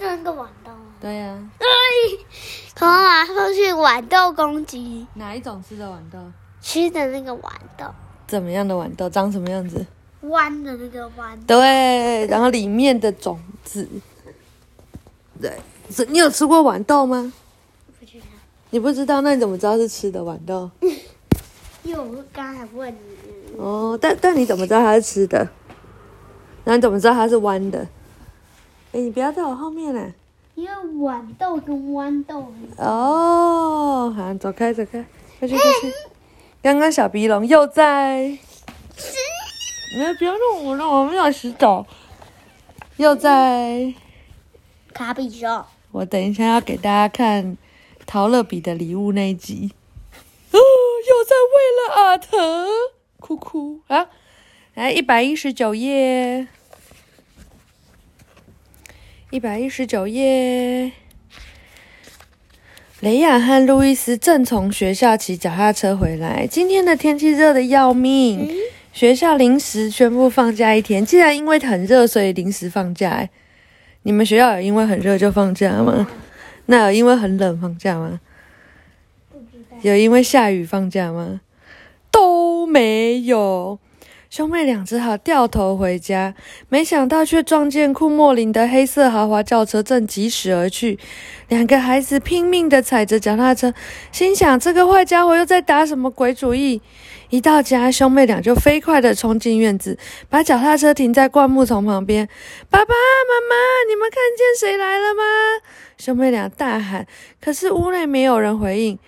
那个豌豆。对呀、哎，可马上去豌豆攻击，哪一种吃的豌豆？吃的那个豌豆，怎么样的豌豆？长什么样子？弯的那个豌豆。对，然后里面的种子，对，是你有吃过豌豆吗？不知道，你不知道，那你怎么知道是吃的豌豆？因为我刚才问你，哦，但但你怎么知道它是吃的？那你怎么知道它是弯的？哎，你不要在我后面啦！因为豌豆跟豌豆很哦，好，走开，走开，快去，快去！刚刚小鼻龙又在，你们不要弄我了，我没有洗澡。又在，卡比兽。我等一下要给大家看陶乐比的礼物那一集。哦，又在为了阿腾哭哭啊！来，一百一十九页，一百一十九页。雷亚和路易斯正从学校骑脚踏车回来。今天的天气热得要命，学校临时宣布放假一天。既然因为很热，所以临时放假。哎，你们学校有因为很热就放假吗？那有因为很冷放假吗？有因为下雨放假吗？都没有。兄妹俩只好掉头回家，没想到却撞见库莫林的黑色豪华轿车正疾驶而去。两个孩子拼命地踩着脚踏车，心想这个坏家伙又在打什么鬼主意。一到家，兄妹俩就飞快地冲进院子，把脚踏车停在灌木丛旁边。爸爸妈妈，你们看见谁来了吗？兄妹俩大喊，可是屋内没有人回应。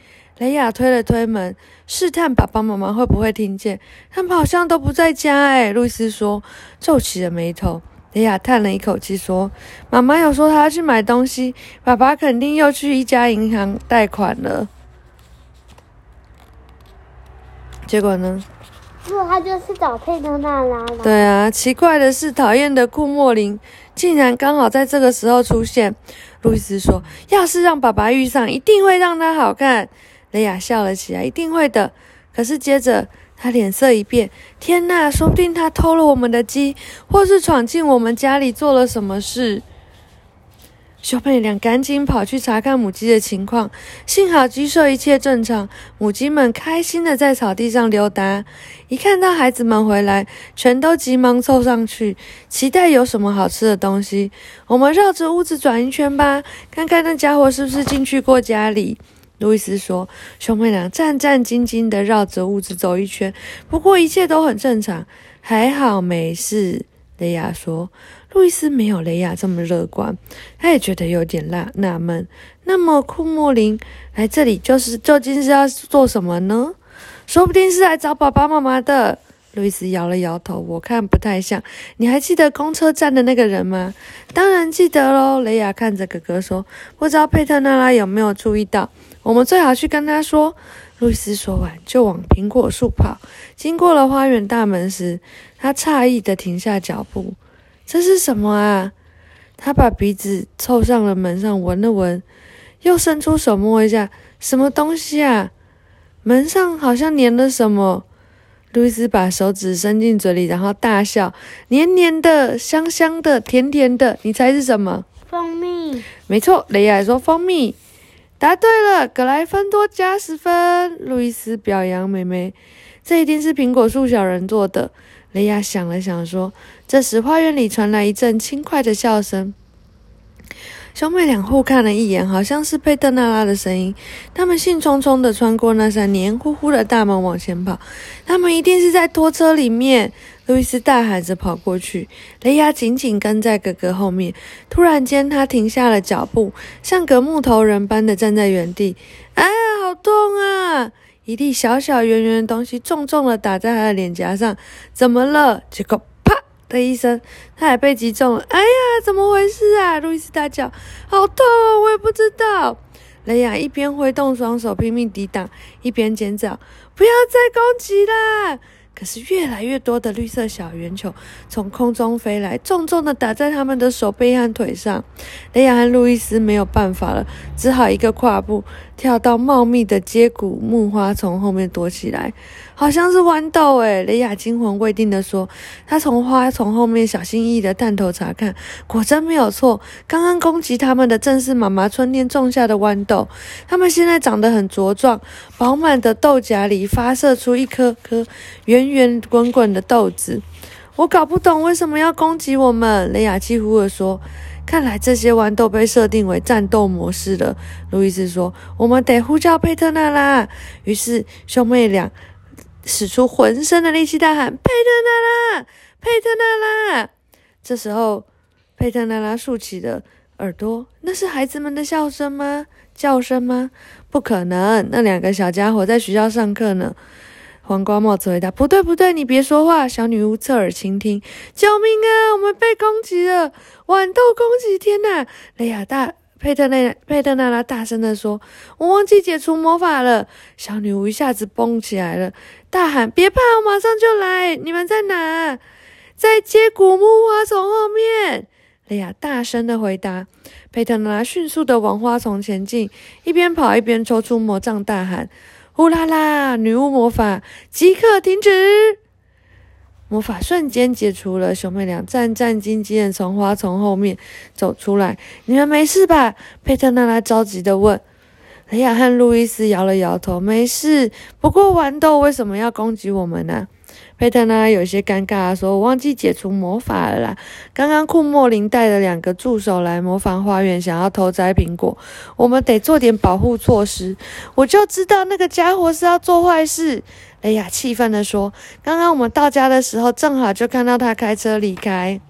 雷亚推了推门，试探爸爸妈妈会不会听见。他们好像都不在家哎。路易斯说，皱起了眉头。雷亚叹了一口气说：“妈妈有说她要去买东西，爸爸肯定又去一家银行贷款了。”结果呢？那他就是找佩特娜拉了。对啊，奇怪的是，讨厌的库莫林竟然刚好在这个时候出现。路易斯说：“要是让爸爸遇上，一定会让他好看。”雷亚笑了起来：“一定会的。”可是接着他脸色一变：“天哪，说不定他偷了我们的鸡，或是闯进我们家里做了什么事。”兄妹俩赶紧跑去查看母鸡的情况，幸好鸡舍一切正常，母鸡们开心的在草地上溜达。一看到孩子们回来，全都急忙凑上去，期待有什么好吃的东西。我们绕着屋子转一圈吧，看看那家伙是不是进去过家里。路易斯说：“兄妹俩战战兢兢地绕着屋子走一圈，不过一切都很正常，还好没事。”雷亚说。路易斯没有雷亚这么乐观，他也觉得有点纳纳闷。那么库莫林来这里就是究竟是要做什么呢？说不定是来找爸爸妈妈的。路易斯摇了摇头，我看不太像。你还记得公车站的那个人吗？当然记得喽。雷亚看着哥哥说：“不知道佩特纳拉有没有注意到？我们最好去跟他说。”路易斯说完就往苹果树跑。经过了花园大门时，他诧异的停下脚步。这是什么啊？他把鼻子凑上了门上闻了闻，又伸出手摸一下，什么东西啊？门上好像粘了什么。路易斯把手指伸进嘴里，然后大笑：“黏黏的，香香的，甜甜的。你猜是什么？”蜂蜜。没错，雷亚说蜂蜜。答对了，格莱芬多加十分。路易斯表扬妹妹：“这一定是苹果树小人做的。”雷亚想了想说。这时，花园里传来一阵轻快的笑声。兄妹俩互看了一眼，好像是佩特纳拉的声音。他们兴冲冲地穿过那扇黏糊糊的大门往前跑。他们一定是在拖车里面！路易斯大喊着跑过去，雷亚紧紧跟在哥哥后面。突然间，他停下了脚步，像个木头人般的站在原地。哎呀，好痛啊！一粒小小圆圆的东西重重的打在他的脸颊上。怎么了？结果啪。的一声，他还被击中了。哎呀，怎么回事啊？路易斯大叫：“好痛！”我也不知道。雷亚一边挥动双手拼命抵挡，一边尖叫：“不要再攻击啦！”可是越来越多的绿色小圆球从空中飞来，重重的打在他们的手背和腿上。雷亚和路易斯没有办法了，只好一个跨步跳到茂密的接骨木花丛后面躲起来，好像是豌豆诶雷亚惊魂未定地说：“他从花丛后面小心翼翼地探头查看，果真没有错。刚刚攻击他们的正是妈妈春天种下的豌豆，它们现在长得很茁壮，饱满的豆荚里发射出一颗颗圆圆滚滚的豆子。我搞不懂为什么要攻击我们。”雷亚几乎地说。看来这些豌豆被设定为战斗模式了。路易斯说：“我们得呼叫佩特娜拉。”于是兄妹俩使出浑身的力气大喊：“佩特娜拉，佩特娜拉！”这时候，佩特娜拉竖起了耳朵：“那是孩子们的笑声吗？叫声吗？不可能！那两个小家伙在学校上课呢。”黄瓜帽子回答：“不对，不对，你别说话。”小女巫侧耳倾听：“救命啊！我们被攻击了！豌豆攻击！天哪！”雷亚大佩特内佩特娜拉大声地说：“我忘记解除魔法了。”小女巫一下子蹦起来了，大喊：“别怕，我马上就来！你们在哪？在接古木花丛后面。”雷亚大声的回答。佩特娜拉迅速的往花丛前进，一边跑一边抽出魔杖，大喊。呼啦啦！女巫魔法即刻停止，魔法瞬间解除了。兄妹俩战战兢兢的从花丛后面走出来。你们没事吧？佩特娜拉着急的问。雷亚和路易斯摇了摇头，没事。不过豌豆为什么要攻击我们呢？佩特呢有些尴尬，说：“我忘记解除魔法了啦。刚刚库莫林带了两个助手来模仿花园，想要偷摘苹果，我们得做点保护措施。我就知道那个家伙是要做坏事。”雷亚气愤地说：“刚刚我们到家的时候，正好就看到他开车离开。”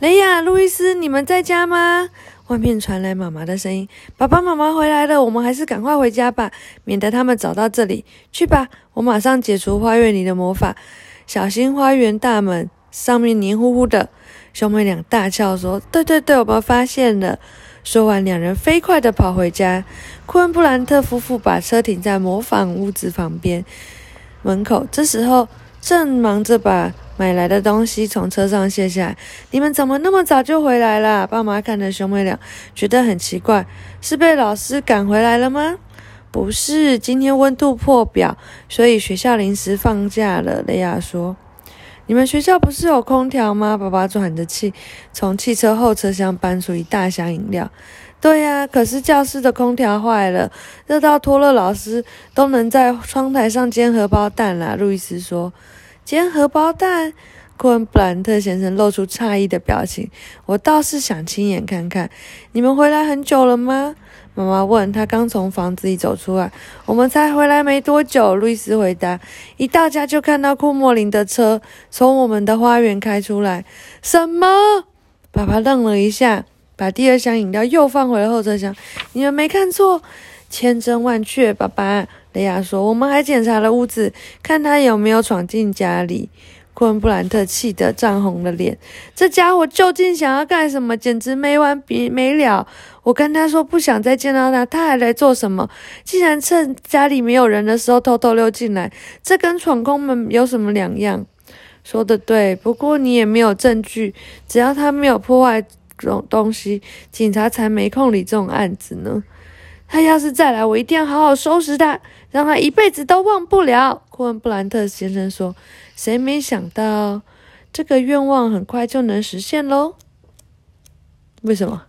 雷亚、路易斯，你们在家吗？外面传来妈妈的声音：“爸爸妈妈回来了，我们还是赶快回家吧，免得他们找到这里。去吧，我马上解除花园里的魔法。小心花园大门上面黏糊糊的。”兄妹俩大笑说：“对对对，我们发现了。”说完，两人飞快地跑回家。库恩布兰特夫妇把车停在模仿屋子旁边门口，这时候正忙着把。买来的东西从车上卸下来，你们怎么那么早就回来了？爸妈看着兄妹俩，觉得很奇怪，是被老师赶回来了吗？不是，今天温度破表，所以学校临时放假了。雷亚说：“你们学校不是有空调吗？”爸爸喘着气，从汽车后车厢搬出一大箱饮料。对呀，可是教室的空调坏了，热到托勒老师都能在窗台上煎荷包蛋了。路易斯说。煎荷包蛋，库恩布兰特先生露出诧异的表情。我倒是想亲眼看看。你们回来很久了吗？妈妈问他。刚从房子里走出来。我们才回来没多久。路易斯回答。一到家就看到库莫林的车从我们的花园开出来。什么？爸爸愣了一下，把第二箱饮料又放回了后车厢。你们没看错，千真万确，爸爸。雷亚说：“我们还检查了屋子，看他有没有闯进家里。”库恩布兰特气得涨红了脸。这家伙究竟想要干什么？简直没完没了！我跟他说不想再见到他，他还来做什么？竟然趁家里没有人的时候偷偷溜进来，这跟闯空门有什么两样？说的对，不过你也没有证据。只要他没有破坏东东西，警察才没空理这种案子呢。他要是再来，我一定要好好收拾他，让他一辈子都忘不了。库恩布兰特先生说：“谁没想到这个愿望很快就能实现喽？为什么？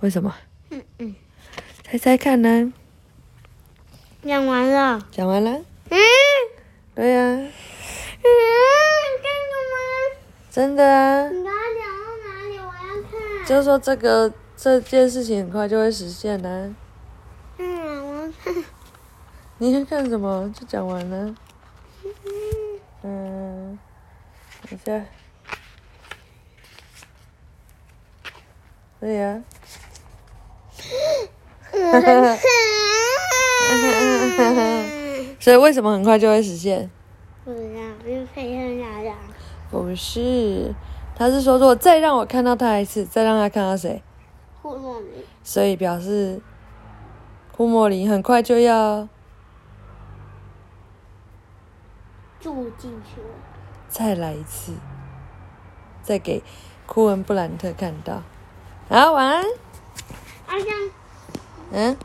为什么？嗯嗯，猜猜看呢？讲完了。讲完了。嗯，对呀。真的啊。你刚刚讲到哪里？我要看。就是说这个。这件事情很快就会实现呢。嗯，我看。你在看什么？就讲完了。嗯。等下。对呀。所以为什么很快就会实现？不知道，因为。不是，他是说，如果再让我看到他一次，再让他看到谁？库莫林，所以表示库莫林很快就要住进去了。再来一次，再给库恩布兰特看到。好，晚安。阿香嗯。